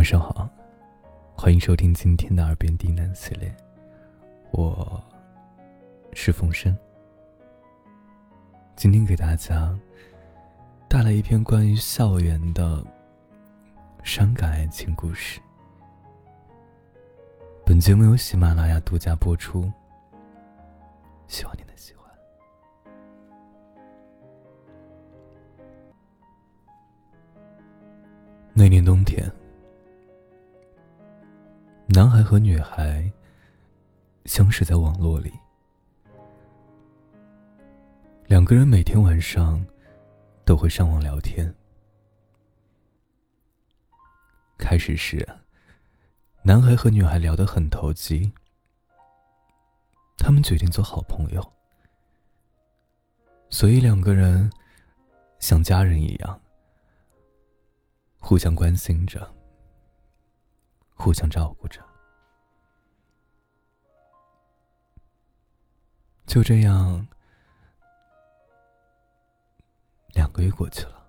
晚上好，欢迎收听今天的耳边低喃系列，我是冯生。今天给大家带来一篇关于校园的伤感爱情故事。本节目由喜马拉雅独家播出，希望你能喜欢。那年冬天。男孩和女孩相识在网络里，两个人每天晚上都会上网聊天。开始时，男孩和女孩聊得很投机，他们决定做好朋友，所以两个人像家人一样，互相关心着。互相照顾着，就这样，两个月过去了。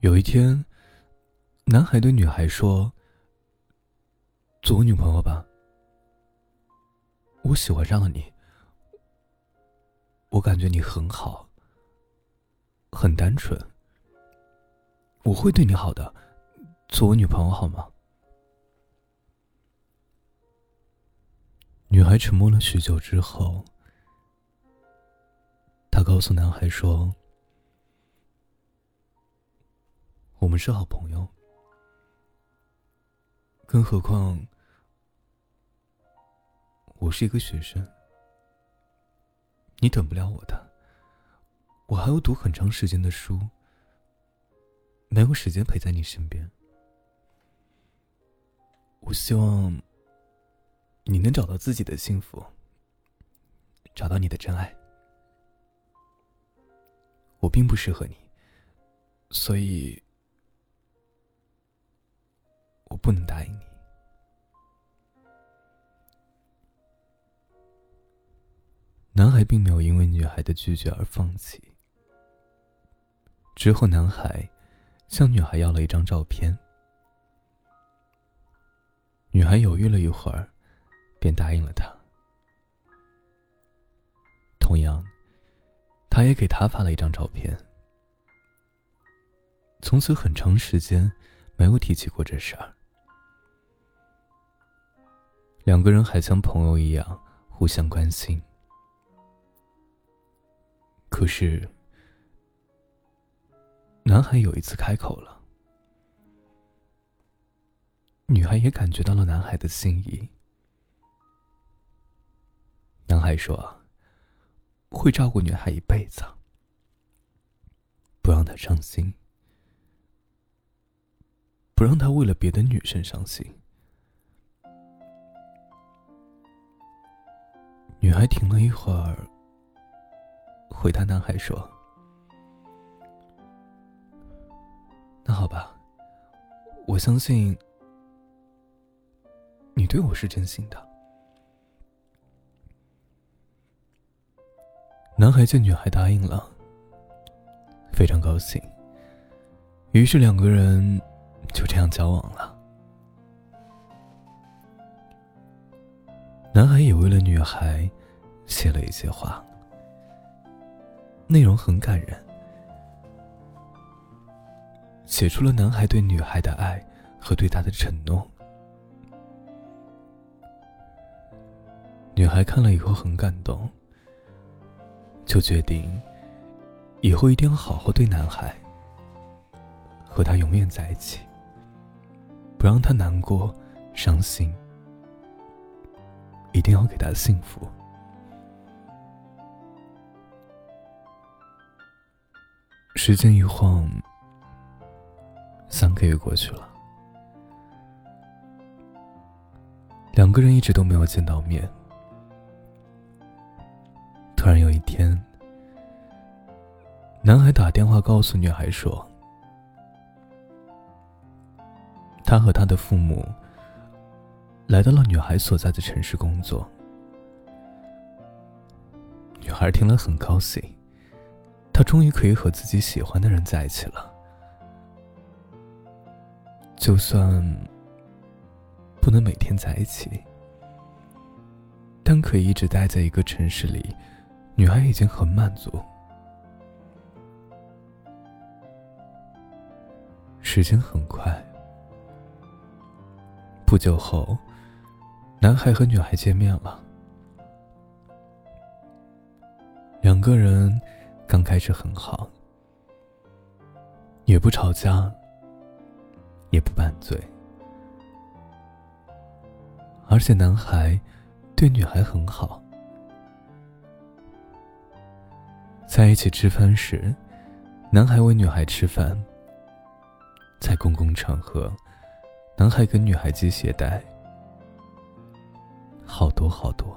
有一天，男孩对女孩说：“做我女朋友吧，我喜欢上了你，我感觉你很好，很单纯，我会对你好的。”做我女朋友好吗？女孩沉默了许久之后，她告诉男孩说：“我们是好朋友，更何况我是一个学生，你等不了我的，我还要读很长时间的书，没有时间陪在你身边。”我希望你能找到自己的幸福，找到你的真爱。我并不适合你，所以我不能答应你。男孩并没有因为女孩的拒绝而放弃。之后，男孩向女孩要了一张照片。女孩犹豫了一会儿，便答应了他。同样，他也给他发了一张照片。从此很长时间没有提起过这事儿。两个人还像朋友一样互相关心。可是，男孩有一次开口了。女孩也感觉到了男孩的心意。还说：“会照顾女孩一辈子，不让她伤心，不让她为了别的女生伤心。”女孩停了一会儿，回答男孩说：“那好吧，我相信。”你对我是真心的。男孩见女孩答应了，非常高兴。于是两个人就这样交往了。男孩也为了女孩写了一些话，内容很感人，写出了男孩对女孩的爱和对她的承诺。女孩看了以后很感动，就决定以后一定要好好对男孩，和他永远在一起，不让他难过、伤心，一定要给他幸福。时间一晃，三个月过去了，两个人一直都没有见到面。男孩打电话告诉女孩说，他和他的父母来到了女孩所在的城市工作。女孩听了很高兴，她终于可以和自己喜欢的人在一起了。就算不能每天在一起，但可以一直待在一个城市里，女孩已经很满足。时间很快，不久后，男孩和女孩见面了。两个人刚开始很好，也不吵架，也不拌嘴，而且男孩对女孩很好。在一起吃饭时，男孩喂女孩吃饭。在公共场合，男孩跟女孩系鞋带，好多好多。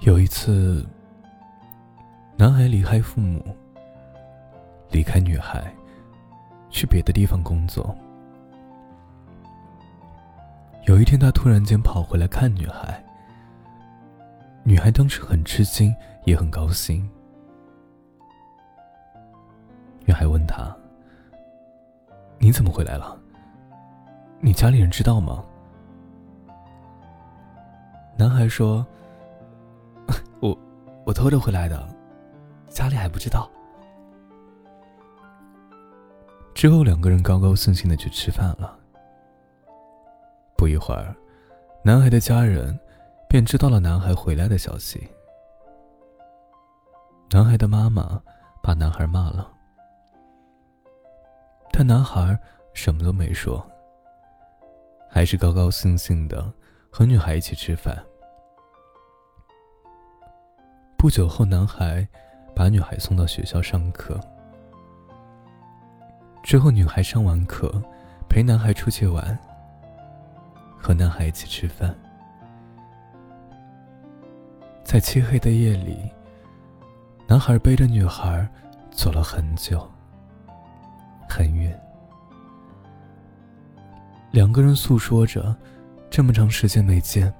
有一次，男孩离开父母，离开女孩，去别的地方工作。有一天，他突然间跑回来看女孩，女孩当时很吃惊，也很高兴。还问他：“你怎么回来了？你家里人知道吗？”男孩说：“我我偷着回来的，家里还不知道。”之后，两个人高高兴兴的去吃饭了。不一会儿，男孩的家人便知道了男孩回来的消息。男孩的妈妈把男孩骂了。但男孩什么都没说，还是高高兴兴的和女孩一起吃饭。不久后，男孩把女孩送到学校上课。之后，女孩上完课，陪男孩出去玩，和男孩一起吃饭。在漆黑的夜里，男孩背着女孩走了很久。很远，两个人诉说着这么长时间没见，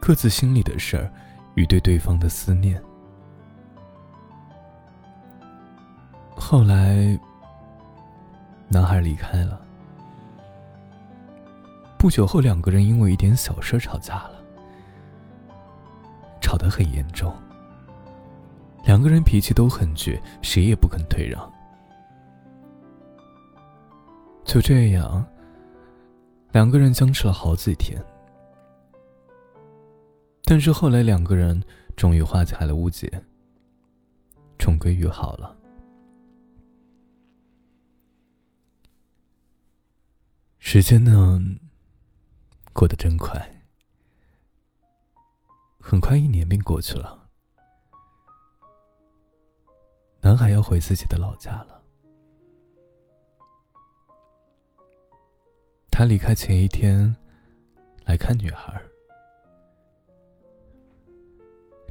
各自心里的事儿与对对方的思念。后来，男孩离开了。不久后，两个人因为一点小事吵架了，吵得很严重。两个人脾气都很倔，谁也不肯退让。就这样，两个人僵持了好几天。但是后来，两个人终于化解了误解，重归于好了。时间呢，过得真快，很快一年便过去了。男孩要回自己的老家了。他离开前一天来看女孩，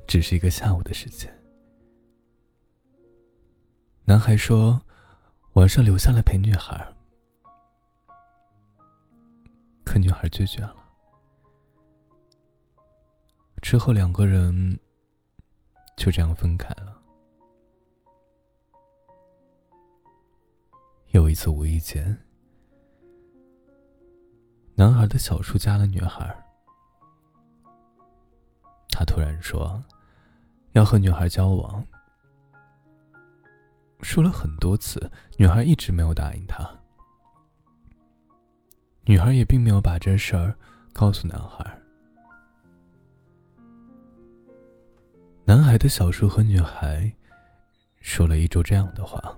只是一个下午的时间。男孩说晚上留下来陪女孩，可女孩拒绝了。之后两个人就这样分开了。有一次无意间。男孩的小叔加了女孩，他突然说要和女孩交往，说了很多次，女孩一直没有答应他。女孩也并没有把这事儿告诉男孩。男孩的小叔和女孩说了一周这样的话。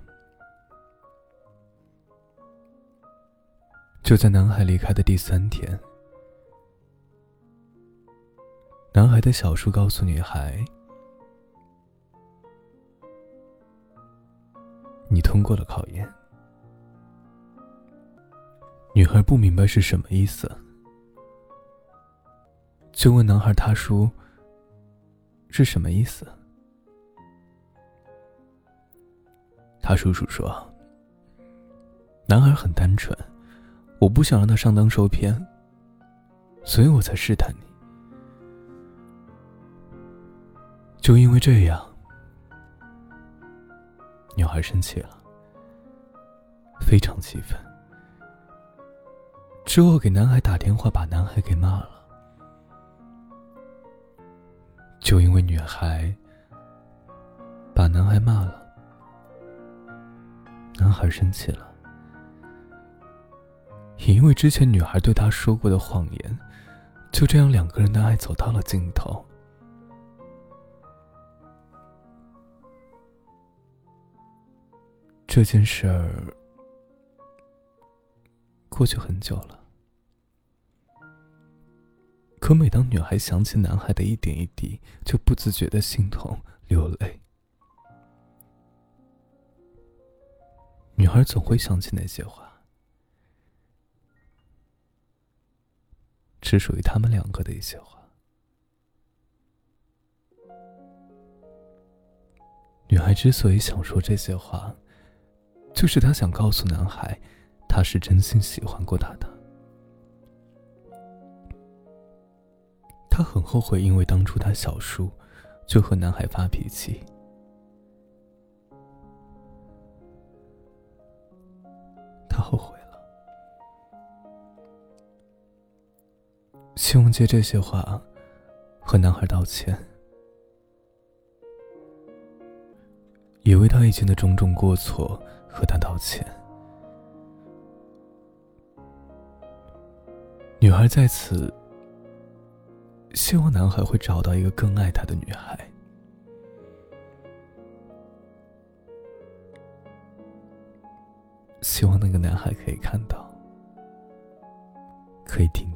就在男孩离开的第三天，男孩的小叔告诉女孩：“你通过了考验。”女孩不明白是什么意思，就问男孩：“他叔是什么意思？”他叔叔说：“男孩很单纯。”我不想让他上当受骗，所以我才试探你。就因为这样，女孩生气了，非常气愤，之后给男孩打电话，把男孩给骂了。就因为女孩把男孩骂了，男孩生气了，也因为之前女孩对他说过的谎言，就这样两个人的爱走到了尽头。这件事儿过去很久了，可每当女孩想起男孩的一点一滴，就不自觉的心痛流泪。女孩总会想起那些话，只属于他们两个的一些话。女孩之所以想说这些话。就是她想告诉男孩，她是真心喜欢过他的。他很后悔，因为当初他小叔就和男孩发脾气。希望借这些话和男孩道歉，也为他以前的种种过错。和他道歉。女孩在此希望男孩会找到一个更爱他的女孩，希望那个男孩可以看到，可以听